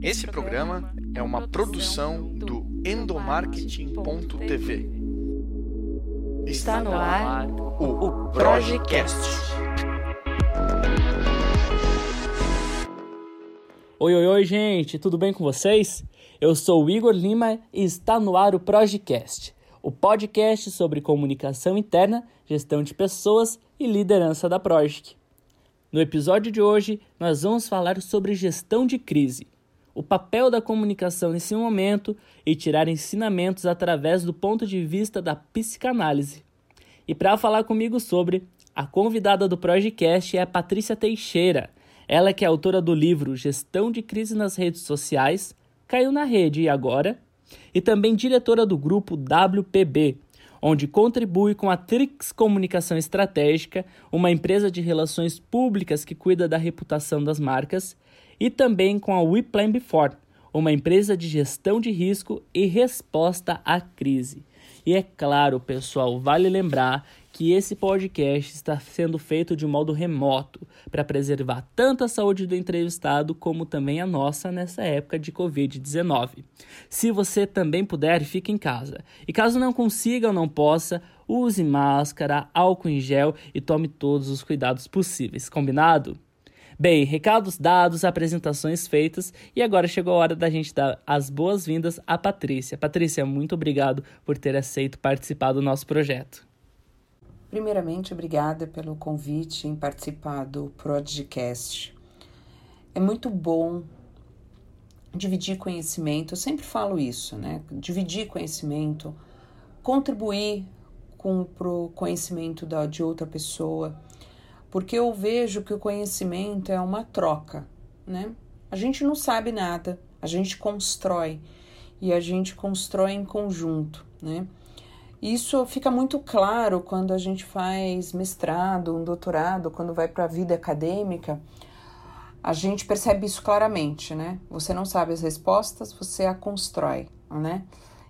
Esse programa é uma produção do endomarketing.tv. Está no ar o Projecast. Oi, oi, oi, gente, tudo bem com vocês? Eu sou o Igor Lima e está no ar o Projecast, o podcast sobre comunicação interna, gestão de pessoas e liderança da Project. No episódio de hoje, nós vamos falar sobre gestão de crise, o papel da comunicação nesse momento e tirar ensinamentos através do ponto de vista da psicanálise. E para falar comigo sobre, a convidada do Projecast é a Patrícia Teixeira. Ela que é autora do livro Gestão de Crise nas Redes Sociais, Caiu na Rede e Agora, e também diretora do grupo WPB, onde contribui com a Trix Comunicação Estratégica, uma empresa de relações públicas que cuida da reputação das marcas, e também com a We Plan Before, uma empresa de gestão de risco e resposta à crise. E é claro, pessoal, vale lembrar que esse podcast está sendo feito de modo remoto para preservar tanto a saúde do entrevistado como também a nossa nessa época de Covid-19. Se você também puder, fique em casa. E caso não consiga ou não possa, use máscara, álcool em gel e tome todos os cuidados possíveis. Combinado? Bem, recados dados, apresentações feitas e agora chegou a hora da gente dar as boas-vindas à Patrícia. Patrícia, muito obrigado por ter aceito participar do nosso projeto. Primeiramente, obrigada pelo convite em participar do podcast. É muito bom dividir conhecimento, eu sempre falo isso, né? Dividir conhecimento, contribuir com o conhecimento da, de outra pessoa porque eu vejo que o conhecimento é uma troca, né? A gente não sabe nada, a gente constrói e a gente constrói em conjunto, né? Isso fica muito claro quando a gente faz mestrado, um doutorado, quando vai para a vida acadêmica, a gente percebe isso claramente, né? Você não sabe as respostas, você a constrói, né?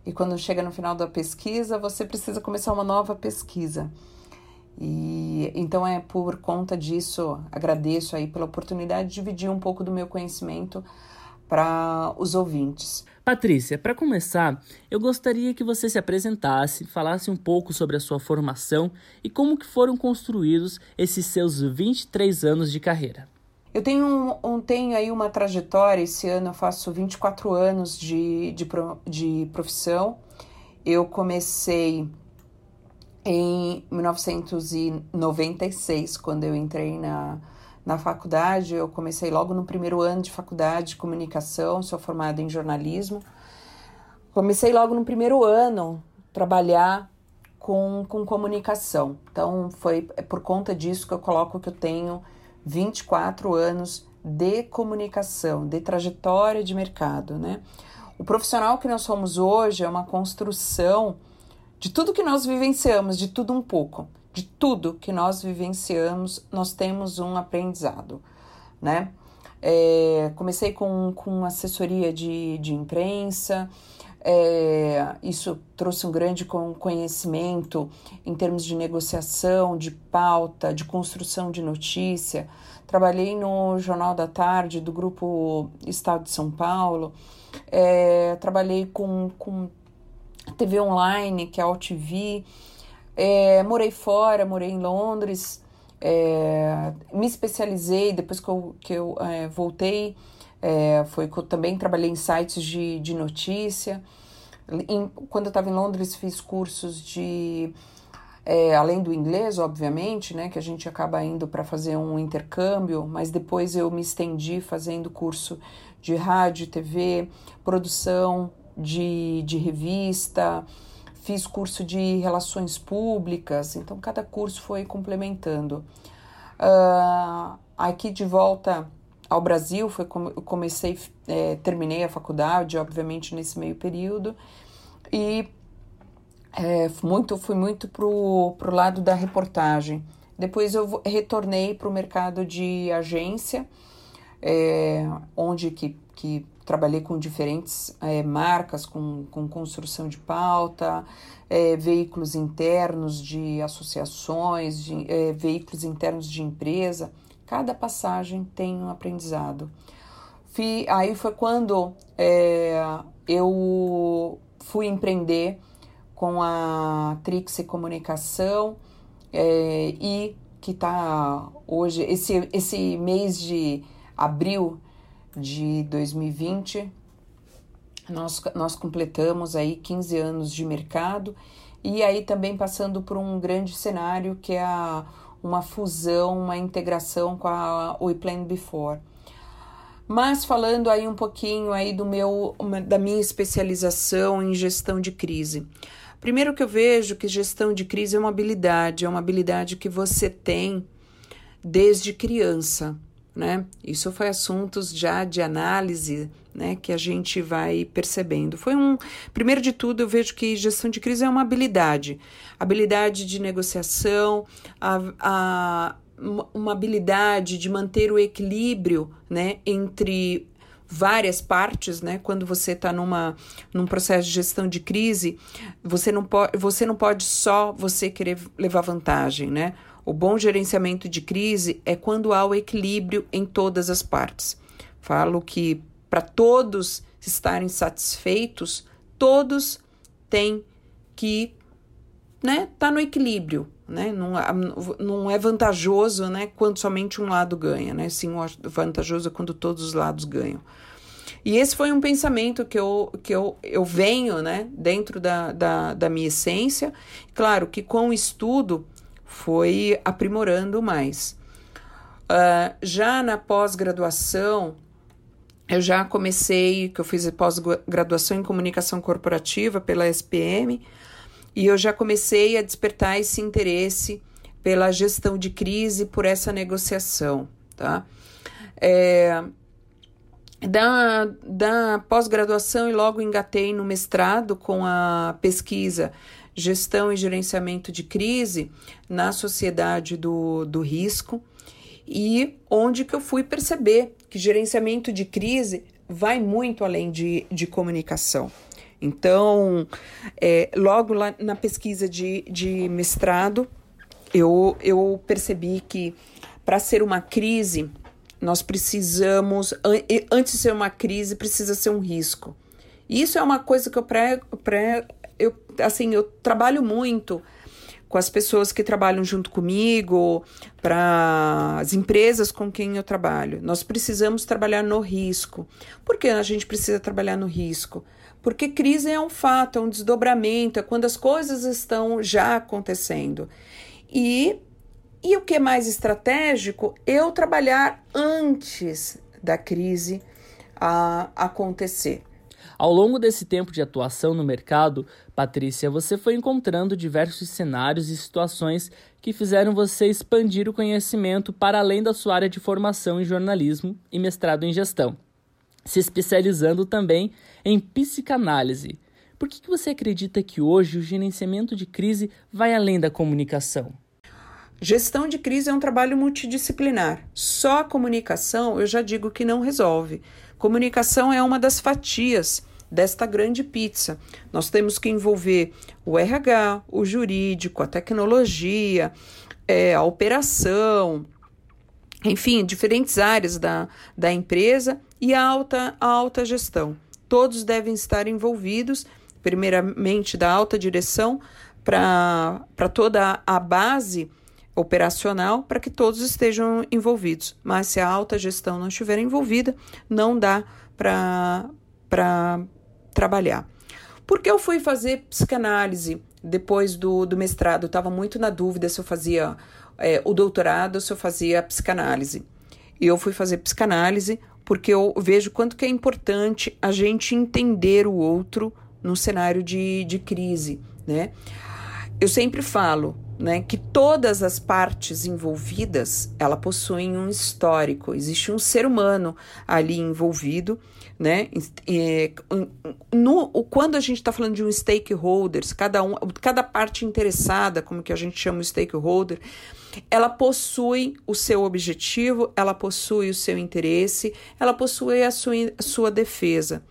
E quando chega no final da pesquisa, você precisa começar uma nova pesquisa. E então é por conta disso, agradeço aí pela oportunidade de dividir um pouco do meu conhecimento para os ouvintes. Patrícia, para começar, eu gostaria que você se apresentasse, falasse um pouco sobre a sua formação e como que foram construídos esses seus 23 anos de carreira. Eu tenho, um, tenho aí uma trajetória, esse ano eu faço 24 anos de, de, de profissão. Eu comecei em 1996, quando eu entrei na, na faculdade, eu comecei logo no primeiro ano de faculdade de comunicação, sou formada em jornalismo. Comecei logo no primeiro ano trabalhar com, com comunicação. Então, foi é por conta disso que eu coloco que eu tenho 24 anos de comunicação, de trajetória de mercado, né? O profissional que nós somos hoje é uma construção de tudo que nós vivenciamos, de tudo um pouco, de tudo que nós vivenciamos, nós temos um aprendizado, né? É, comecei com, com assessoria de, de imprensa, é, isso trouxe um grande conhecimento em termos de negociação, de pauta, de construção de notícia. Trabalhei no Jornal da Tarde do Grupo Estado de São Paulo, é, trabalhei com, com TV online, que é a OTV. É, morei fora, morei em Londres, é, me especializei depois que eu, que eu é, voltei. É, foi que eu também trabalhei em sites de, de notícia. Em, quando eu estava em Londres, fiz cursos de. É, além do inglês, obviamente, né, que a gente acaba indo para fazer um intercâmbio, mas depois eu me estendi fazendo curso de rádio, TV, produção, de, de revista, fiz curso de relações públicas, então cada curso foi complementando. Uh, aqui de volta ao Brasil, foi como eu comecei, é, terminei a faculdade, obviamente, nesse meio período, e é, muito, fui muito pro, pro lado da reportagem. Depois eu retornei para o mercado de agência, é, onde que, que trabalhei com diferentes é, marcas, com, com construção de pauta, é, veículos internos de associações, de, é, veículos internos de empresa. Cada passagem tem um aprendizado. fi, aí foi quando é, eu fui empreender com a Trixie Comunicação é, e que está hoje, esse, esse mês de abril de 2020, nós, nós completamos aí 15 anos de mercado e aí também passando por um grande cenário que é a, uma fusão, uma integração com a We Plan Before. Mas falando aí um pouquinho aí do meu, da minha especialização em gestão de crise. Primeiro que eu vejo que gestão de crise é uma habilidade, é uma habilidade que você tem desde criança, né? Isso foi assuntos já de análise, né, que a gente vai percebendo. Foi um, primeiro de tudo, eu vejo que gestão de crise é uma habilidade, habilidade de negociação, a, a uma habilidade de manter o equilíbrio, né, entre várias partes, né? Quando você está numa num processo de gestão de crise, você não pode você não pode só você querer levar vantagem, né? O bom gerenciamento de crise é quando há o equilíbrio em todas as partes. Falo que para todos estarem satisfeitos, todos têm que né, tá no equilíbrio, né? Não, não é vantajoso, né, quando somente um lado ganha, né? Sim, vantajoso é quando todos os lados ganham. E esse foi um pensamento que eu, que eu, eu venho, né, dentro da, da, da minha essência. Claro que com o estudo foi aprimorando mais. Uh, já na pós-graduação, eu já comecei, que eu fiz pós-graduação em comunicação corporativa pela SPM, e eu já comecei a despertar esse interesse pela gestão de crise, por essa negociação, tá? É, da, da pós-graduação e logo engatei no mestrado com a pesquisa Gestão e Gerenciamento de Crise na Sociedade do, do Risco e onde que eu fui perceber que gerenciamento de crise vai muito além de, de comunicação. Então, é, logo lá na pesquisa de, de mestrado, eu, eu percebi que para ser uma crise, nós precisamos, antes de ser uma crise, precisa ser um risco. Isso é uma coisa que eu pré eu, assim, eu trabalho muito com as pessoas que trabalham junto comigo, para as empresas com quem eu trabalho. Nós precisamos trabalhar no risco. Por que a gente precisa trabalhar no risco? Porque crise é um fato, é um desdobramento, é quando as coisas estão já acontecendo. E, e o que é mais estratégico? Eu trabalhar antes da crise a acontecer. Ao longo desse tempo de atuação no mercado, Patrícia, você foi encontrando diversos cenários e situações que fizeram você expandir o conhecimento para além da sua área de formação em jornalismo e mestrado em gestão, se especializando também em psicanálise. Por que, que você acredita que hoje o gerenciamento de crise vai além da comunicação? Gestão de crise é um trabalho multidisciplinar. Só a comunicação eu já digo que não resolve. Comunicação é uma das fatias desta grande pizza. Nós temos que envolver o RH, o jurídico, a tecnologia, é, a operação, enfim, diferentes áreas da, da empresa e a alta, a alta gestão. Todos devem estar envolvidos, primeiramente da alta direção para toda a base operacional para que todos estejam envolvidos. Mas se a alta gestão não estiver envolvida, não dá para trabalhar. Porque eu fui fazer psicanálise depois do, do mestrado, estava muito na dúvida se eu fazia é, o doutorado ou se eu fazia psicanálise. E eu fui fazer psicanálise porque eu vejo quanto que é importante a gente entender o outro no cenário de, de crise, né? Eu sempre falo, né, que todas as partes envolvidas, ela possuem um histórico, existe um ser humano ali envolvido, né? E, no, quando a gente está falando de um stakeholders, cada um, cada parte interessada, como que a gente chama o stakeholder, ela possui o seu objetivo, ela possui o seu interesse, ela possui a sua, a sua defesa.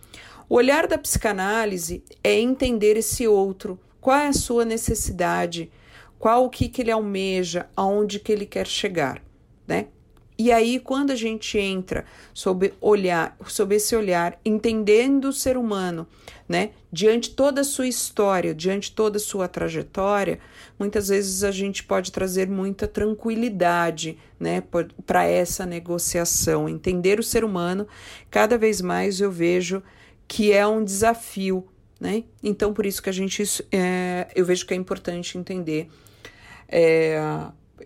O olhar da psicanálise é entender esse outro, qual é a sua necessidade, qual o que, que ele almeja, aonde que ele quer chegar, né? E aí, quando a gente entra sob olhar, sob esse olhar, entendendo o ser humano, né, diante toda a sua história, diante toda a sua trajetória, muitas vezes a gente pode trazer muita tranquilidade, né, para essa negociação. Entender o ser humano, cada vez mais eu vejo que é um desafio, né? Então, por isso que a gente, é, eu vejo que é importante entender. É,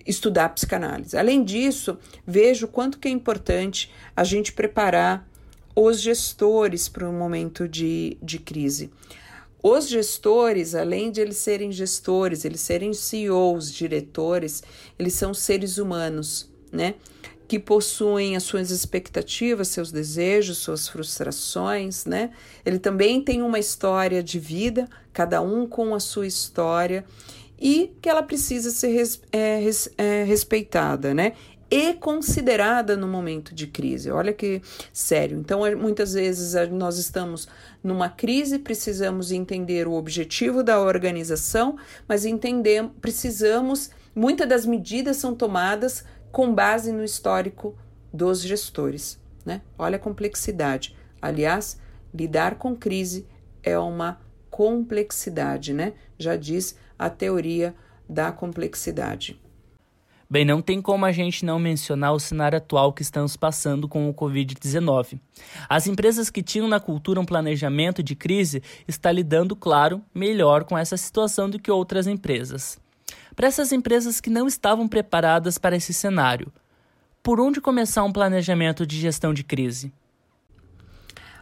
estudar psicanálise. Além disso, vejo quanto que é importante a gente preparar os gestores para um momento de, de crise. Os gestores, além de eles serem gestores, eles serem CEOs, diretores, eles são seres humanos, né? Que possuem as suas expectativas, seus desejos, suas frustrações, né? Ele também tem uma história de vida, cada um com a sua história, e que ela precisa ser res, é, res, é, respeitada, né? E considerada no momento de crise. Olha que sério. Então, é, muitas vezes nós estamos numa crise, precisamos entender o objetivo da organização, mas entender, precisamos, muitas das medidas são tomadas com base no histórico dos gestores. Né? Olha a complexidade. Aliás, lidar com crise é uma complexidade, né? Já diz a teoria da complexidade. Bem, não tem como a gente não mencionar o cenário atual que estamos passando com o Covid-19. As empresas que tinham na cultura um planejamento de crise estão lidando, claro, melhor com essa situação do que outras empresas. Para essas empresas que não estavam preparadas para esse cenário, por onde começar um planejamento de gestão de crise?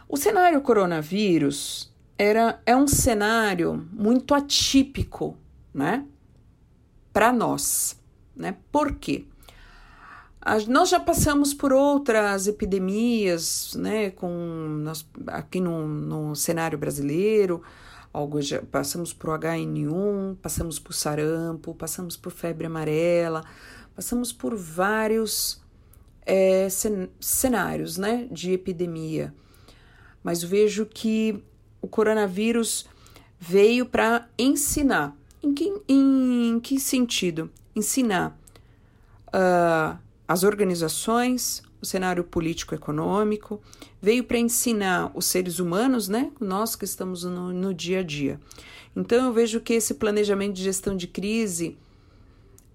O cenário coronavírus era, é um cenário muito atípico né? Para nós, né? Por quê? nós já passamos por outras epidemias, né? Com nós, aqui no, no cenário brasileiro, algo já, passamos por HN1, passamos por sarampo, passamos por febre amarela, passamos por vários é, cenários, né? De epidemia. Mas vejo que o coronavírus veio para ensinar em que, em que sentido? Ensinar uh, as organizações, o cenário político-econômico, veio para ensinar os seres humanos, né? Nós que estamos no, no dia a dia. Então, eu vejo que esse planejamento de gestão de crise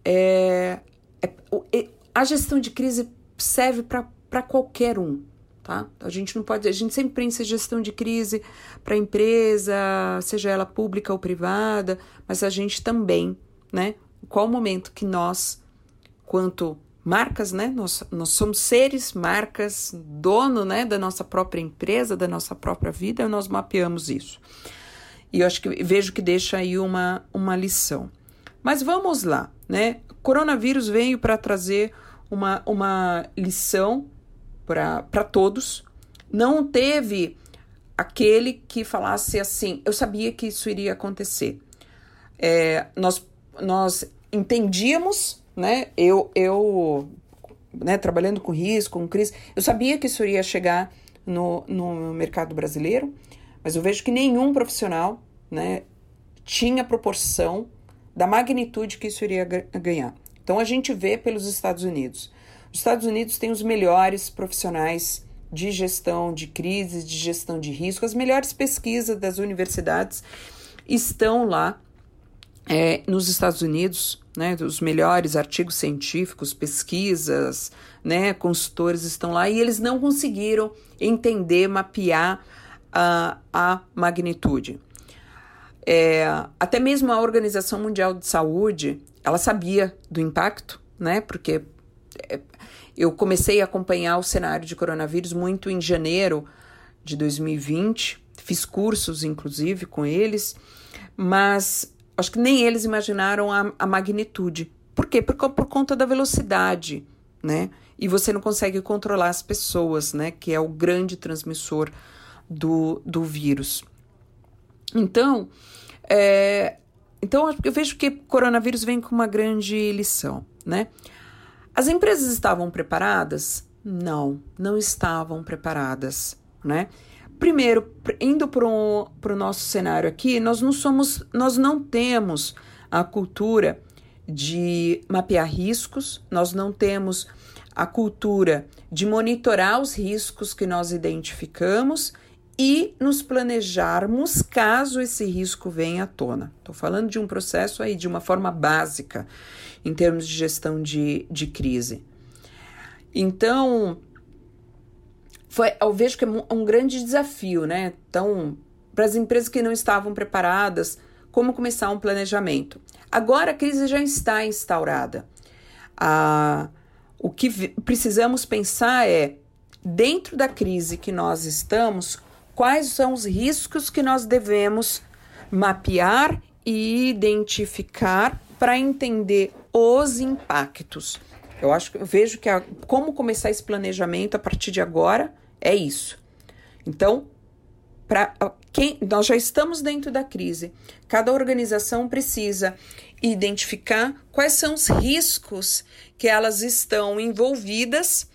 é, é, é a gestão de crise serve para qualquer um, tá? A gente não pode, a gente sempre pensa em gestão de crise para empresa, seja ela pública ou privada, mas a gente também, né? Qual o momento que nós, quanto marcas, né? Nós, nós somos seres, marcas, dono, né, da nossa própria empresa, da nossa própria vida, nós mapeamos isso. E eu acho que vejo que deixa aí uma, uma lição. Mas vamos lá, né? Coronavírus veio para trazer uma, uma lição para todos. Não teve aquele que falasse assim: eu sabia que isso iria acontecer. É, nós, nós entendíamos, né? Eu, eu né, trabalhando com risco, com crise, eu sabia que isso iria chegar no, no mercado brasileiro, mas eu vejo que nenhum profissional né, tinha proporção da magnitude que isso iria ganhar. Então a gente vê pelos Estados Unidos. Os Estados Unidos têm os melhores profissionais de gestão de crises, de gestão de risco, as melhores pesquisas das universidades estão lá é, nos Estados Unidos, né? Os melhores artigos científicos, pesquisas, né? Consultores estão lá e eles não conseguiram entender, mapear a, a magnitude. É, até mesmo a Organização Mundial de Saúde, ela sabia do impacto, né? Porque eu comecei a acompanhar o cenário de coronavírus muito em janeiro de 2020, fiz cursos inclusive com eles, mas acho que nem eles imaginaram a, a magnitude. Por quê? Por, por conta da velocidade, né? E você não consegue controlar as pessoas, né? Que é o grande transmissor do, do vírus. Então, é, então eu vejo que coronavírus vem com uma grande lição, né? As empresas estavam preparadas? Não, não estavam preparadas, né? Primeiro, indo para o nosso cenário aqui, nós não somos, nós não temos a cultura de mapear riscos, nós não temos a cultura de monitorar os riscos que nós identificamos e nos planejarmos caso esse risco venha à tona. Estou falando de um processo aí de uma forma básica em termos de gestão de, de crise. Então, foi, eu vejo que é um grande desafio, né? Então, para as empresas que não estavam preparadas, como começar um planejamento. Agora a crise já está instaurada. Ah, o que precisamos pensar é, dentro da crise que nós estamos, quais são os riscos que nós devemos mapear e identificar para entender os impactos. Eu acho que eu vejo que a, como começar esse planejamento a partir de agora é isso. Então, para quem nós já estamos dentro da crise, cada organização precisa identificar quais são os riscos que elas estão envolvidas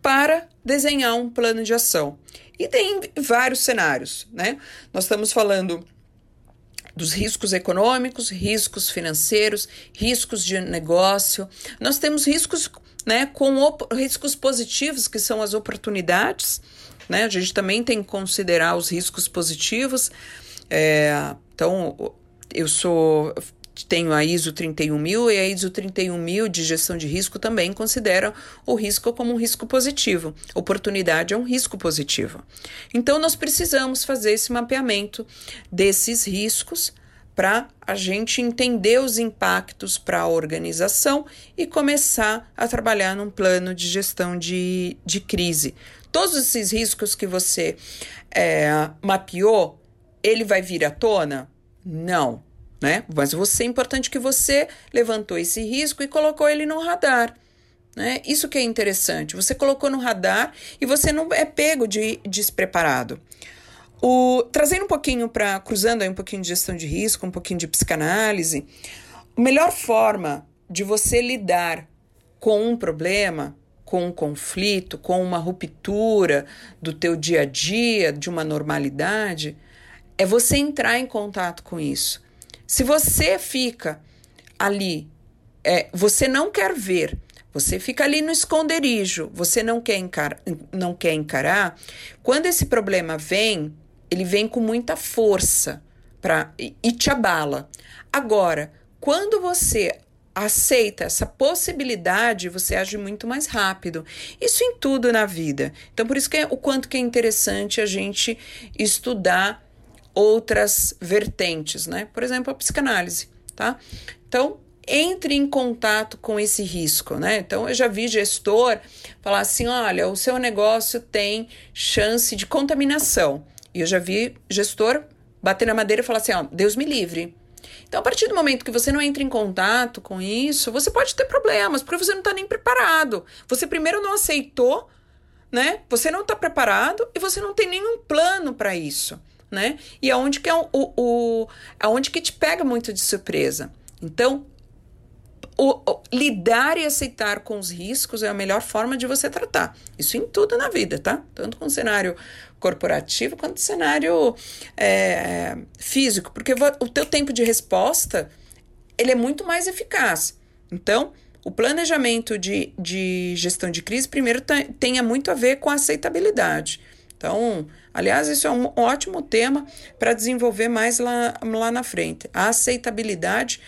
para desenhar um plano de ação. E tem vários cenários, né? Nós estamos falando dos riscos econômicos, riscos financeiros, riscos de negócio. Nós temos riscos, né, com riscos positivos, que são as oportunidades, né? A gente também tem que considerar os riscos positivos. É, então, eu sou tenho a ISO 31000 e a ISO 31000 de gestão de risco também considera o risco como um risco positivo. Oportunidade é um risco positivo. Então, nós precisamos fazer esse mapeamento desses riscos para a gente entender os impactos para a organização e começar a trabalhar num plano de gestão de, de crise. Todos esses riscos que você é, mapeou, ele vai vir à tona? Não né? Mas você é importante que você levantou esse risco e colocou ele no radar. Né? Isso que é interessante. Você colocou no radar e você não é pego de despreparado. O, trazendo um pouquinho para, cruzando aí um pouquinho de gestão de risco, um pouquinho de psicanálise, a melhor forma de você lidar com um problema, com um conflito, com uma ruptura do teu dia a dia, de uma normalidade, é você entrar em contato com isso. Se você fica ali, é, você não quer ver, você fica ali no esconderijo, você não quer, encarar, não quer encarar, quando esse problema vem, ele vem com muita força pra, e, e te abala. Agora, quando você aceita essa possibilidade, você age muito mais rápido. Isso em tudo na vida. Então, por isso que é o quanto que é interessante a gente estudar outras vertentes, né? Por exemplo, a psicanálise, tá? Então, entre em contato com esse risco, né? Então, eu já vi gestor falar assim: olha, o seu negócio tem chance de contaminação. E eu já vi gestor bater na madeira e falar assim: ó, Deus me livre. Então, a partir do momento que você não entra em contato com isso, você pode ter problemas, porque você não está nem preparado. Você primeiro não aceitou, né? Você não está preparado e você não tem nenhum plano para isso né? E aonde que é o, o, aonde que te pega muito de surpresa. Então, o, o, lidar e aceitar com os riscos é a melhor forma de você tratar. Isso em tudo na vida, tá? Tanto com o cenário corporativo quanto o cenário é, físico, porque o teu tempo de resposta ele é muito mais eficaz. Então, o planejamento de, de gestão de crise, primeiro, tenha muito a ver com a aceitabilidade. Então, aliás, isso é um ótimo tema para desenvolver mais lá, lá na frente. A aceitabilidade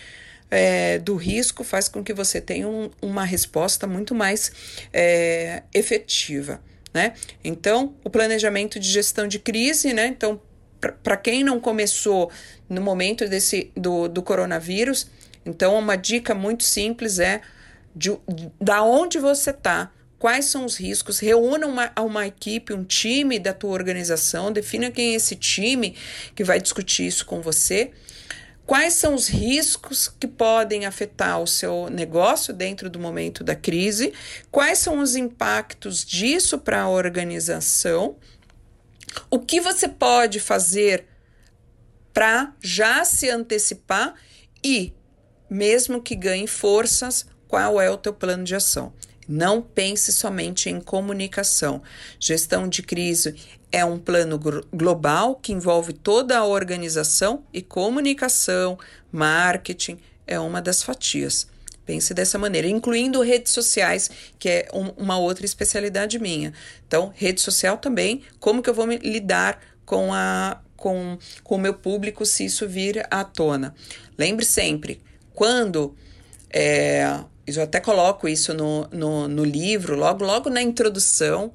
é, do risco faz com que você tenha um, uma resposta muito mais é, efetiva. Né? Então, o planejamento de gestão de crise, né? Então, para quem não começou no momento desse do, do coronavírus, então uma dica muito simples é de, de da onde você está quais são os riscos, reúna uma, uma equipe, um time da tua organização, defina quem é esse time que vai discutir isso com você. Quais são os riscos que podem afetar o seu negócio dentro do momento da crise? Quais são os impactos disso para a organização? O que você pode fazer para já se antecipar e, mesmo que ganhe forças, qual é o teu plano de ação? Não pense somente em comunicação. Gestão de crise é um plano global que envolve toda a organização e comunicação, marketing é uma das fatias. Pense dessa maneira, incluindo redes sociais, que é um, uma outra especialidade minha. Então, rede social também, como que eu vou me lidar com, a, com, com o meu público se isso vir à tona. Lembre sempre, quando é, eu até coloco isso no, no, no livro, logo, logo na introdução,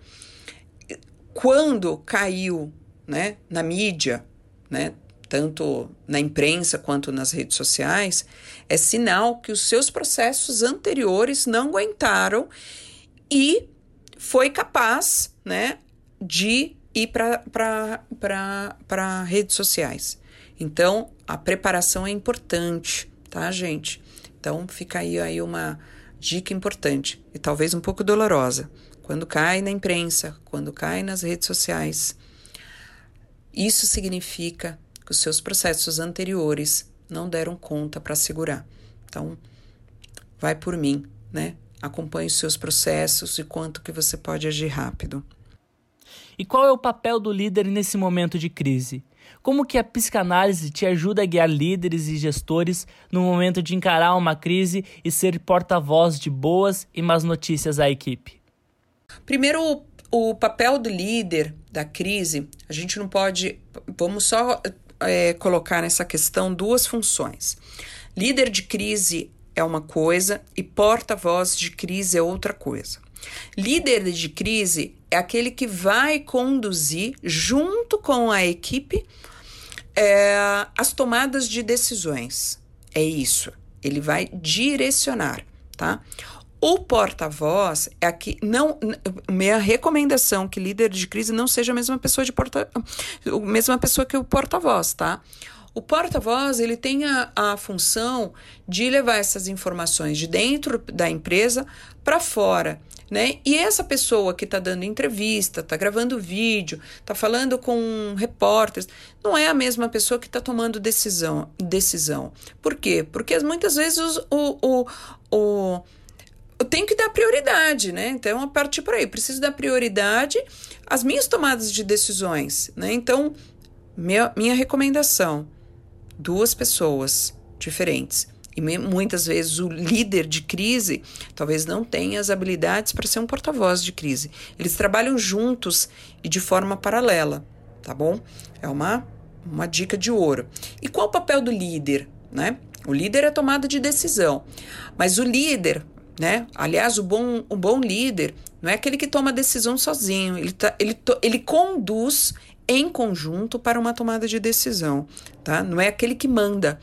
quando caiu né, na mídia, né, tanto na imprensa quanto nas redes sociais, é sinal que os seus processos anteriores não aguentaram e foi capaz né, de ir para redes sociais. Então, a preparação é importante, tá, gente? Então, fica aí, aí uma dica importante e talvez um pouco dolorosa. Quando cai na imprensa, quando cai nas redes sociais, isso significa que os seus processos anteriores não deram conta para segurar. Então, vai por mim, né? Acompanhe os seus processos e quanto que você pode agir rápido. E qual é o papel do líder nesse momento de crise? Como que a psicanálise te ajuda a guiar líderes e gestores no momento de encarar uma crise e ser porta-voz de boas e más notícias à equipe? Primeiro, o, papel do líder da crise, a gente não pode. Vamos só é, colocar nessa questão duas funções. Líder de crise é uma coisa e porta-voz de crise é outra coisa. Líder de crise é aquele que vai conduzir, junto com a equipe, é, as tomadas de decisões. É isso. Ele vai direcionar, tá? O porta-voz é aqui não minha recomendação que líder de crise não seja a mesma pessoa de porta a mesma pessoa que o porta-voz, tá? O porta-voz ele tem a, a função de levar essas informações de dentro da empresa para fora né? E essa pessoa que está dando entrevista, está gravando vídeo, está falando com repórteres, não é a mesma pessoa que está tomando decisão, decisão. Por quê? Porque muitas vezes o, o, o eu tenho que dar prioridade, né? Então, a partir por aí, preciso dar prioridade às minhas tomadas de decisões, né? Então, minha, minha recomendação: duas pessoas diferentes e muitas vezes o líder de crise talvez não tenha as habilidades para ser um porta-voz de crise. Eles trabalham juntos e de forma paralela, tá bom? É uma, uma dica de ouro. E qual o papel do líder, né? O líder é tomada de decisão, mas o líder, né? Aliás, o bom, o bom líder não é aquele que toma decisão sozinho, ele, tá, ele, ele conduz em conjunto para uma tomada de decisão, tá? Não é aquele que manda,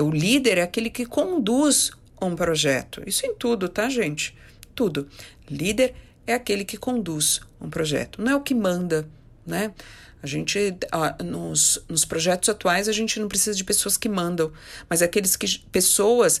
o líder é aquele que conduz um projeto. Isso em tudo, tá, gente? Tudo. Líder é aquele que conduz um projeto, não é o que manda, né? A gente, nos, nos projetos atuais, a gente não precisa de pessoas que mandam, mas aqueles que, pessoas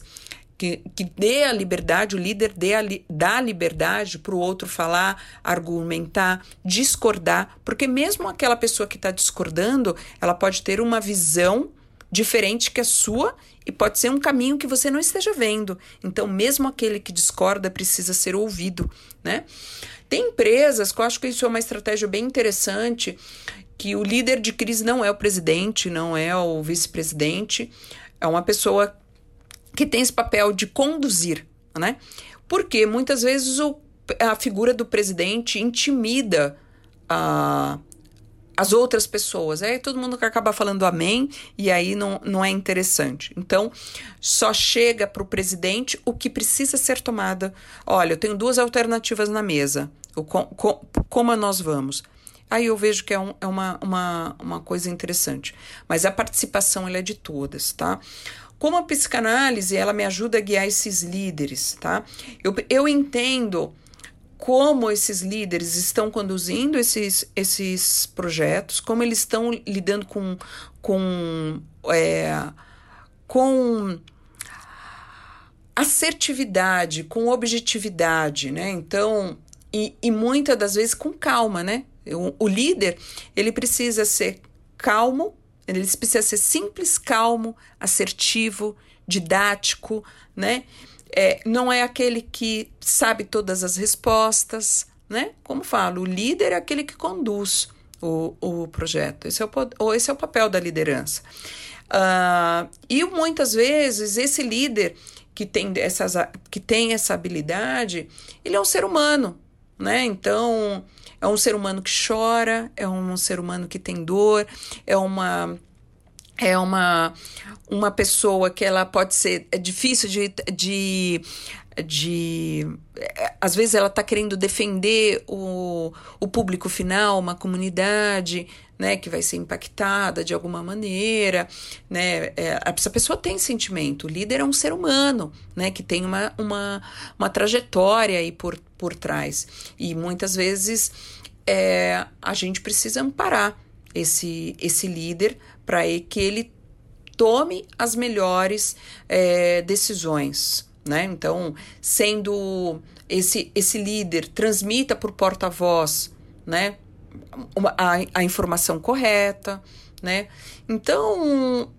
que, que dê a liberdade, o líder dê a, dá a liberdade para o outro falar, argumentar, discordar, porque mesmo aquela pessoa que está discordando, ela pode ter uma visão diferente que a sua e pode ser um caminho que você não esteja vendo. Então, mesmo aquele que discorda precisa ser ouvido, né? Tem empresas que eu acho que isso é uma estratégia bem interessante, que o líder de crise não é o presidente, não é o vice-presidente, é uma pessoa que tem esse papel de conduzir, né? Porque muitas vezes o, a figura do presidente intimida a as outras pessoas. Aí todo mundo acaba falando amém e aí não, não é interessante. Então, só chega para o presidente o que precisa ser tomada. Olha, eu tenho duas alternativas na mesa. O, com, com, como nós vamos? Aí eu vejo que é, um, é uma, uma, uma coisa interessante. Mas a participação ela é de todas, tá? Como a psicanálise, ela me ajuda a guiar esses líderes, tá? Eu, eu entendo como esses líderes estão conduzindo esses, esses projetos, como eles estão lidando com, com, é, com assertividade, com objetividade, né? Então, e, e muitas das vezes com calma, né? O, o líder, ele precisa ser calmo, ele precisa ser simples, calmo, assertivo, didático, né? É, não é aquele que sabe todas as respostas, né? Como falo, o líder é aquele que conduz o, o projeto. Esse é o, esse é o papel da liderança. Uh, e muitas vezes esse líder que tem, essas, que tem essa habilidade, ele é um ser humano, né? Então, é um ser humano que chora, é um ser humano que tem dor, é uma é uma uma pessoa que ela pode ser é difícil de, de de às vezes ela está querendo defender o, o público final, uma comunidade, né, que vai ser impactada de alguma maneira, né, é, essa pessoa tem sentimento, o líder é um ser humano, né, que tem uma, uma, uma trajetória aí por, por trás, e muitas vezes é, a gente precisa amparar esse, esse líder para que ele tome as melhores é, decisões, né? Então, sendo esse, esse líder, transmita por porta-voz, né? a, a informação correta, né? Então,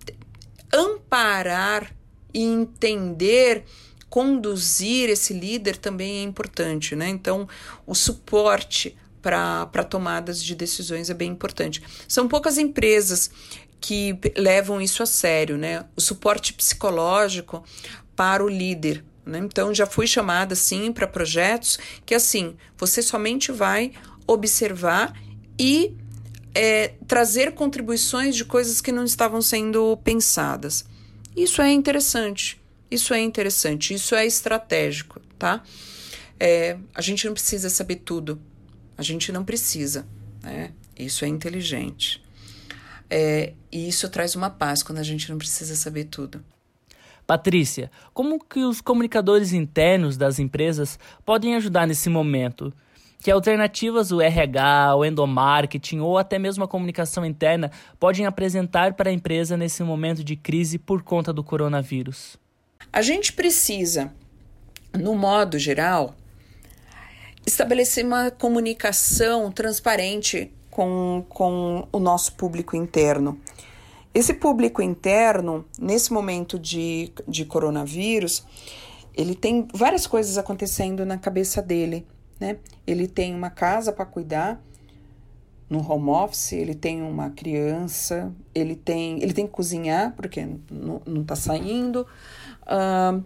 amparar e entender conduzir esse líder também é importante, né? Então, o suporte para tomadas de decisões é bem importante. São poucas empresas que levam isso a sério, né? O suporte psicológico para o líder. Né? Então, já fui chamada, sim, para projetos que, assim, você somente vai observar e é, trazer contribuições de coisas que não estavam sendo pensadas. Isso é interessante, isso é interessante, isso é estratégico, tá? É, a gente não precisa saber tudo, a gente não precisa, né? Isso é inteligente. É, e isso traz uma paz quando a gente não precisa saber tudo. Patrícia, como que os comunicadores internos das empresas podem ajudar nesse momento? Que alternativas o RH, o endomarketing ou até mesmo a comunicação interna podem apresentar para a empresa nesse momento de crise por conta do coronavírus? A gente precisa, no modo geral, estabelecer uma comunicação transparente com, com o nosso público interno. Esse público interno, nesse momento de, de coronavírus, ele tem várias coisas acontecendo na cabeça dele, né? Ele tem uma casa para cuidar no home office, ele tem uma criança, ele tem, ele tem que cozinhar porque não, não tá saindo. Uh,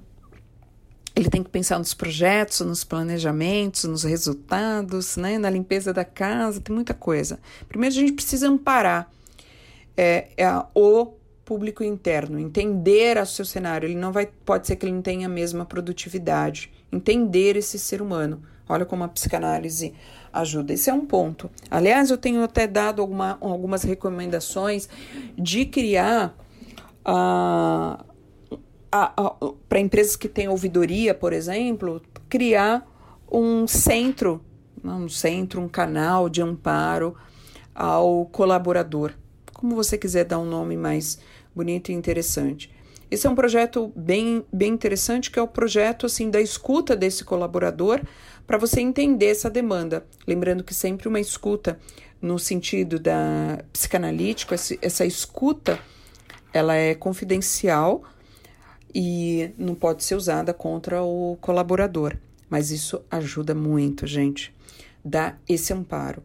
ele tem que pensar nos projetos, nos planejamentos, nos resultados, né? na limpeza da casa, tem muita coisa. Primeiro, a gente precisa amparar é, é o público interno, entender o seu cenário. Ele não vai, pode ser que ele não tenha a mesma produtividade. Entender esse ser humano. Olha como a psicanálise ajuda. Esse é um ponto. Aliás, eu tenho até dado alguma, algumas recomendações de criar uh, para empresas que têm ouvidoria, por exemplo, criar um centro, um centro, um canal de amparo ao colaborador como você quiser dar um nome mais bonito e interessante. Esse é um projeto bem, bem interessante, que é o projeto assim da escuta desse colaborador para você entender essa demanda. Lembrando que sempre uma escuta no sentido da psicanalítico, essa escuta ela é confidencial e não pode ser usada contra o colaborador. Mas isso ajuda muito, gente. Dá esse amparo.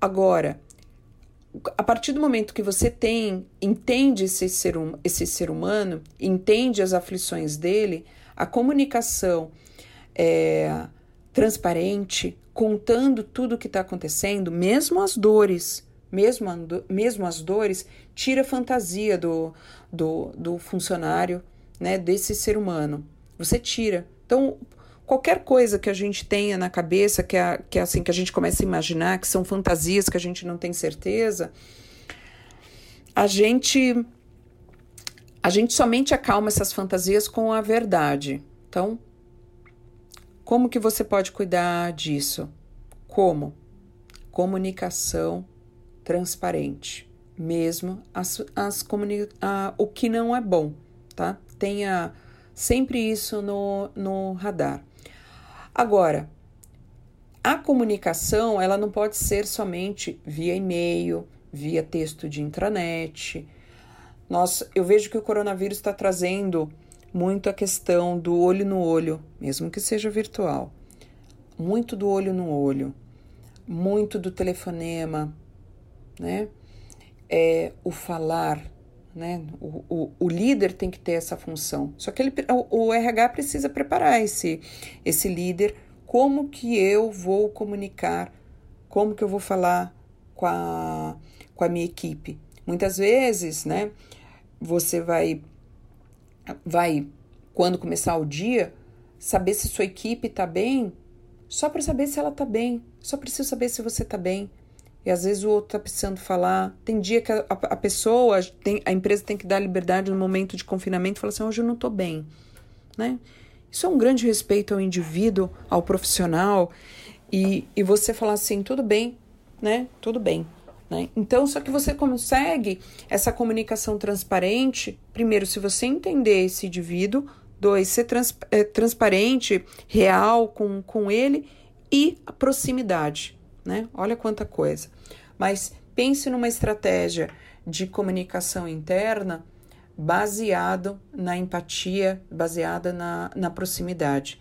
Agora, a partir do momento que você tem, entende esse ser, um, esse ser humano, entende as aflições dele, a comunicação é, transparente, contando tudo o que está acontecendo, mesmo as dores, mesmo, mesmo as dores, tira a fantasia do, do, do funcionário, né, desse ser humano. Você tira. Então, qualquer coisa que a gente tenha na cabeça, que é, que é assim, que a gente começa a imaginar, que são fantasias que a gente não tem certeza, a gente a gente somente acalma essas fantasias com a verdade. Então, como que você pode cuidar disso? Como? Comunicação transparente, mesmo as, as comuni a, o que não é bom, tá? Tenha sempre isso no, no radar. Agora, a comunicação ela não pode ser somente via e-mail, via texto de intranet. Nós, eu vejo que o coronavírus está trazendo muito a questão do olho no olho, mesmo que seja virtual. Muito do olho no olho, muito do telefonema, né? É o falar né? O, o, o, líder tem que ter essa função. Só que ele, o, o RH precisa preparar esse, esse líder. Como que eu vou comunicar? Como que eu vou falar com a, com a minha equipe? Muitas vezes, né? Você vai, vai quando começar o dia, saber se sua equipe está bem, só para saber se ela está bem. Só preciso saber se você está bem. E às vezes o outro está precisando falar. Tem dia que a, a, pessoa, tem, a empresa tem que dar liberdade no momento de confinamento e falar assim: hoje eu não estou bem. Né? Isso é um grande respeito ao indivíduo, ao profissional. E, e você falar assim: tudo bem, né? Tudo bem. Né? Então, só que você consegue essa comunicação transparente, primeiro, se você entender esse indivíduo, dois, ser trans, é, transparente, real com, com ele e a proximidade né? Olha quanta coisa. Mas pense numa estratégia de comunicação interna baseado na empatia, baseada na, na proximidade.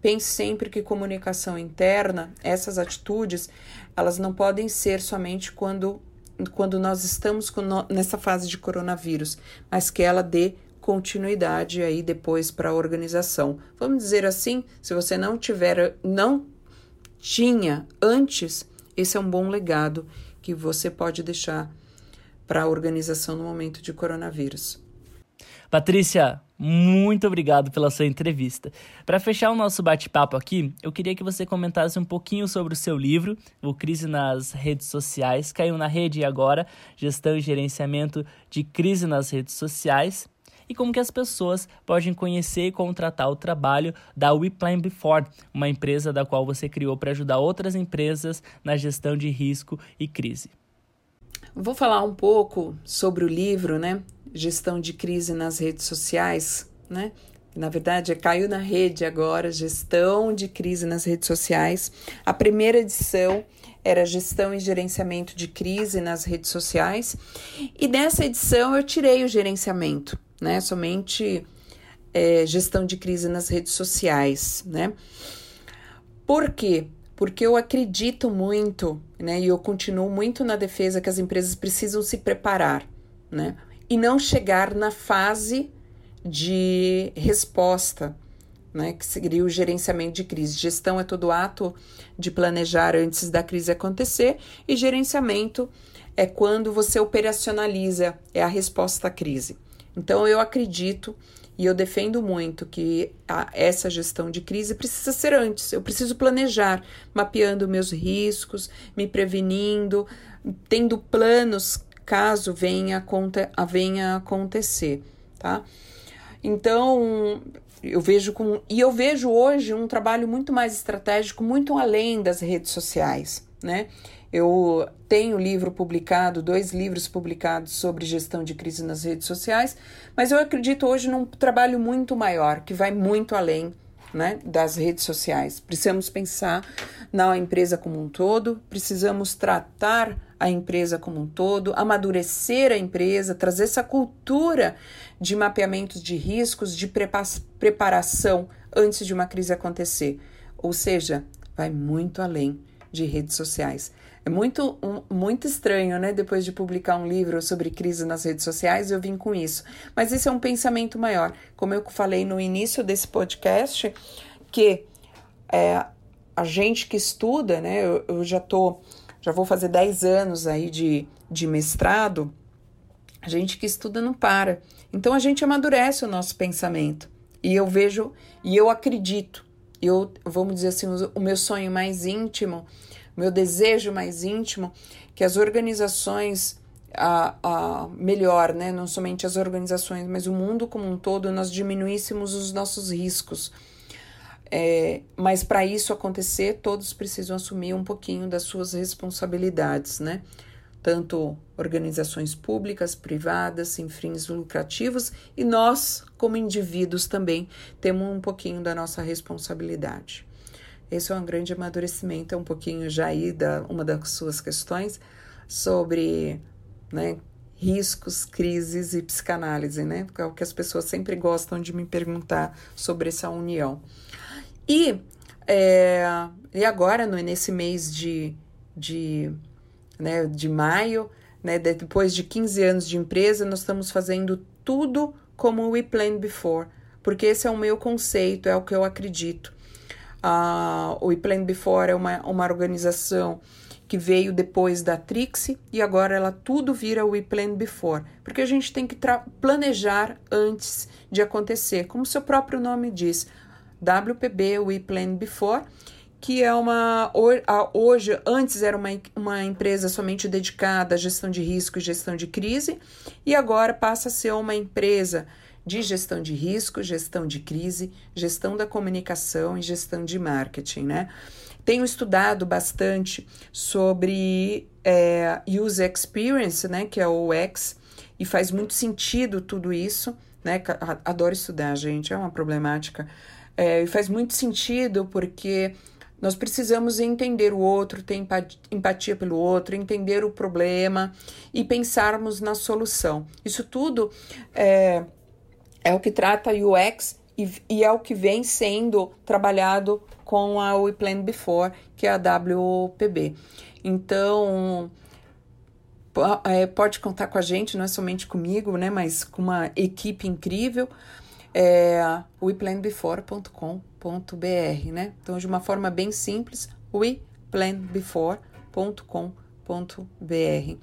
Pense sempre que comunicação interna, essas atitudes, elas não podem ser somente quando, quando nós estamos no, nessa fase de coronavírus, mas que ela dê continuidade aí depois para a organização. Vamos dizer assim, se você não tiver, não tinha antes, esse é um bom legado que você pode deixar para a organização no momento de coronavírus. Patrícia, muito obrigado pela sua entrevista. Para fechar o nosso bate-papo aqui, eu queria que você comentasse um pouquinho sobre o seu livro, O Crise nas Redes Sociais. Caiu na rede agora, Gestão e Gerenciamento de Crise nas Redes Sociais e como que as pessoas podem conhecer e contratar o trabalho da We Plan Before, uma empresa da qual você criou para ajudar outras empresas na gestão de risco e crise. Vou falar um pouco sobre o livro, né? Gestão de crise nas redes sociais, né? Na verdade, é caiu na rede agora, gestão de crise nas redes sociais. A primeira edição era gestão e gerenciamento de crise nas redes sociais. E nessa edição eu tirei o gerenciamento né? Somente é, gestão de crise nas redes sociais, né? Por quê? Porque eu acredito muito, né? E eu continuo muito na defesa que as empresas precisam se preparar, né? E não chegar na fase de resposta, né? Que seria o gerenciamento de crise. Gestão é todo ato de planejar antes da crise acontecer, e gerenciamento é quando você operacionaliza, é a resposta à crise. Então, eu acredito e eu defendo muito que a, essa gestão de crise precisa ser antes. Eu preciso planejar, mapeando meus riscos, me prevenindo, tendo planos caso venha, venha acontecer, tá? Então, eu vejo com e eu vejo hoje um trabalho muito mais estratégico, muito além das redes sociais, né? Eu tenho livro publicado, dois livros publicados sobre gestão de crise nas redes sociais, mas eu acredito hoje num trabalho muito maior, que vai muito além né, das redes sociais. Precisamos pensar na empresa como um todo, precisamos tratar a empresa como um todo, amadurecer a empresa, trazer essa cultura de mapeamento de riscos, de preparação antes de uma crise acontecer. Ou seja, vai muito além de redes sociais. É muito, um, muito estranho, né? Depois de publicar um livro sobre crise nas redes sociais, eu vim com isso. Mas esse é um pensamento maior. Como eu falei no início desse podcast, que é, a gente que estuda, né? Eu, eu já tô, já vou fazer 10 anos aí de, de mestrado. A gente que estuda não para. Então a gente amadurece o nosso pensamento. E eu vejo, e eu acredito, eu, vamos dizer assim, o meu sonho mais íntimo meu desejo mais íntimo, que as organizações, a, a, melhor, né, não somente as organizações, mas o mundo como um todo, nós diminuíssemos os nossos riscos. É, mas para isso acontecer, todos precisam assumir um pouquinho das suas responsabilidades, né? Tanto organizações públicas, privadas, sem fins lucrativos, e nós, como indivíduos, também temos um pouquinho da nossa responsabilidade. Esse é um grande amadurecimento, é um pouquinho já aí da uma das suas questões sobre né, riscos, crises e psicanálise, né? É o que as pessoas sempre gostam de me perguntar sobre essa união. E, é, e agora, no, nesse mês de, de, né, de maio, né? Depois de 15 anos de empresa, nós estamos fazendo tudo como we planned before, porque esse é o meu conceito, é o que eu acredito. Uh, o Planned Before é uma, uma organização que veio depois da Trixie e agora ela tudo vira We Planned Before, porque a gente tem que planejar antes de acontecer, como seu próprio nome diz, WPB, We Planned Before, que é uma hoje antes era uma, uma empresa somente dedicada à gestão de risco e gestão de crise e agora passa a ser uma empresa de gestão de risco, gestão de crise, gestão da comunicação e gestão de marketing, né? Tenho estudado bastante sobre é, user experience, né, que é o UX, e faz muito sentido tudo isso, né? Adoro estudar, gente, é uma problemática. É, e faz muito sentido porque nós precisamos entender o outro, ter empatia pelo outro, entender o problema e pensarmos na solução. Isso tudo é, é o que trata UX e, e, é o que vem sendo trabalhado com a We Plan Before, que é a WPB. Então, é, pode contar com a gente, não é somente comigo, né, mas com uma equipe incrível. É weplanbefore.com www.planbefore.com.br, né? Então, de uma forma bem simples, weplanbefore.com.br.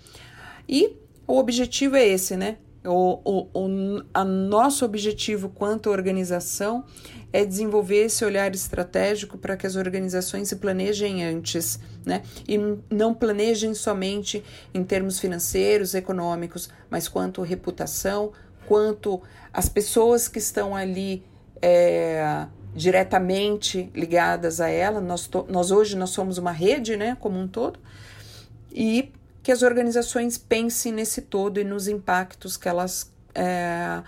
E o objetivo é esse, né? O, o, o a nosso objetivo quanto organização é desenvolver esse olhar estratégico para que as organizações se planejem antes, né? E não planejem somente em termos financeiros, econômicos, mas quanto reputação, quanto as pessoas que estão ali é, diretamente ligadas a ela. Nós, nós hoje nós somos uma rede, né, como um todo, e que as organizações pensem nesse todo e nos impactos que elas, é,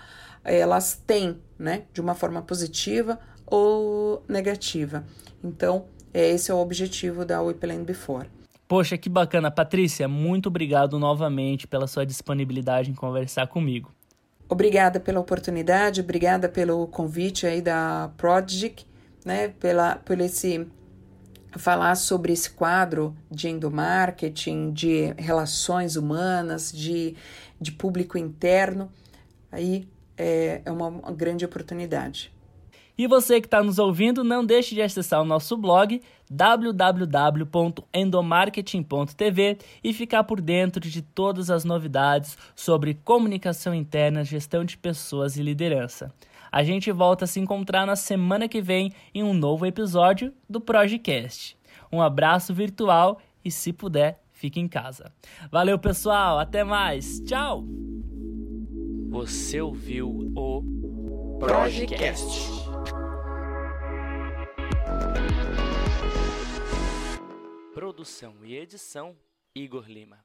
elas têm, né, de uma forma positiva ou negativa. Então, esse é o objetivo da We Plan Before. Poxa, que bacana. Patrícia, muito obrigado novamente pela sua disponibilidade em conversar comigo. Obrigada pela oportunidade, obrigada pelo convite aí da Prodigy, né, pela, por esse falar sobre esse quadro de endomarketing, de relações humanas, de, de público interno, aí é, é uma, grande oportunidade. E você que está nos ouvindo, não deixe de acessar o nosso blog www.endomarketing.tv e ficar por dentro de todas as novidades sobre comunicação interna, gestão de pessoas e liderança. A gente volta a se encontrar na semana que vem em um novo episódio do Projecast. Um abraço virtual e, se puder, fique em casa. Valeu, pessoal. Até mais. Tchau. Você ouviu o Projecast. Produção e edição Igor Lima.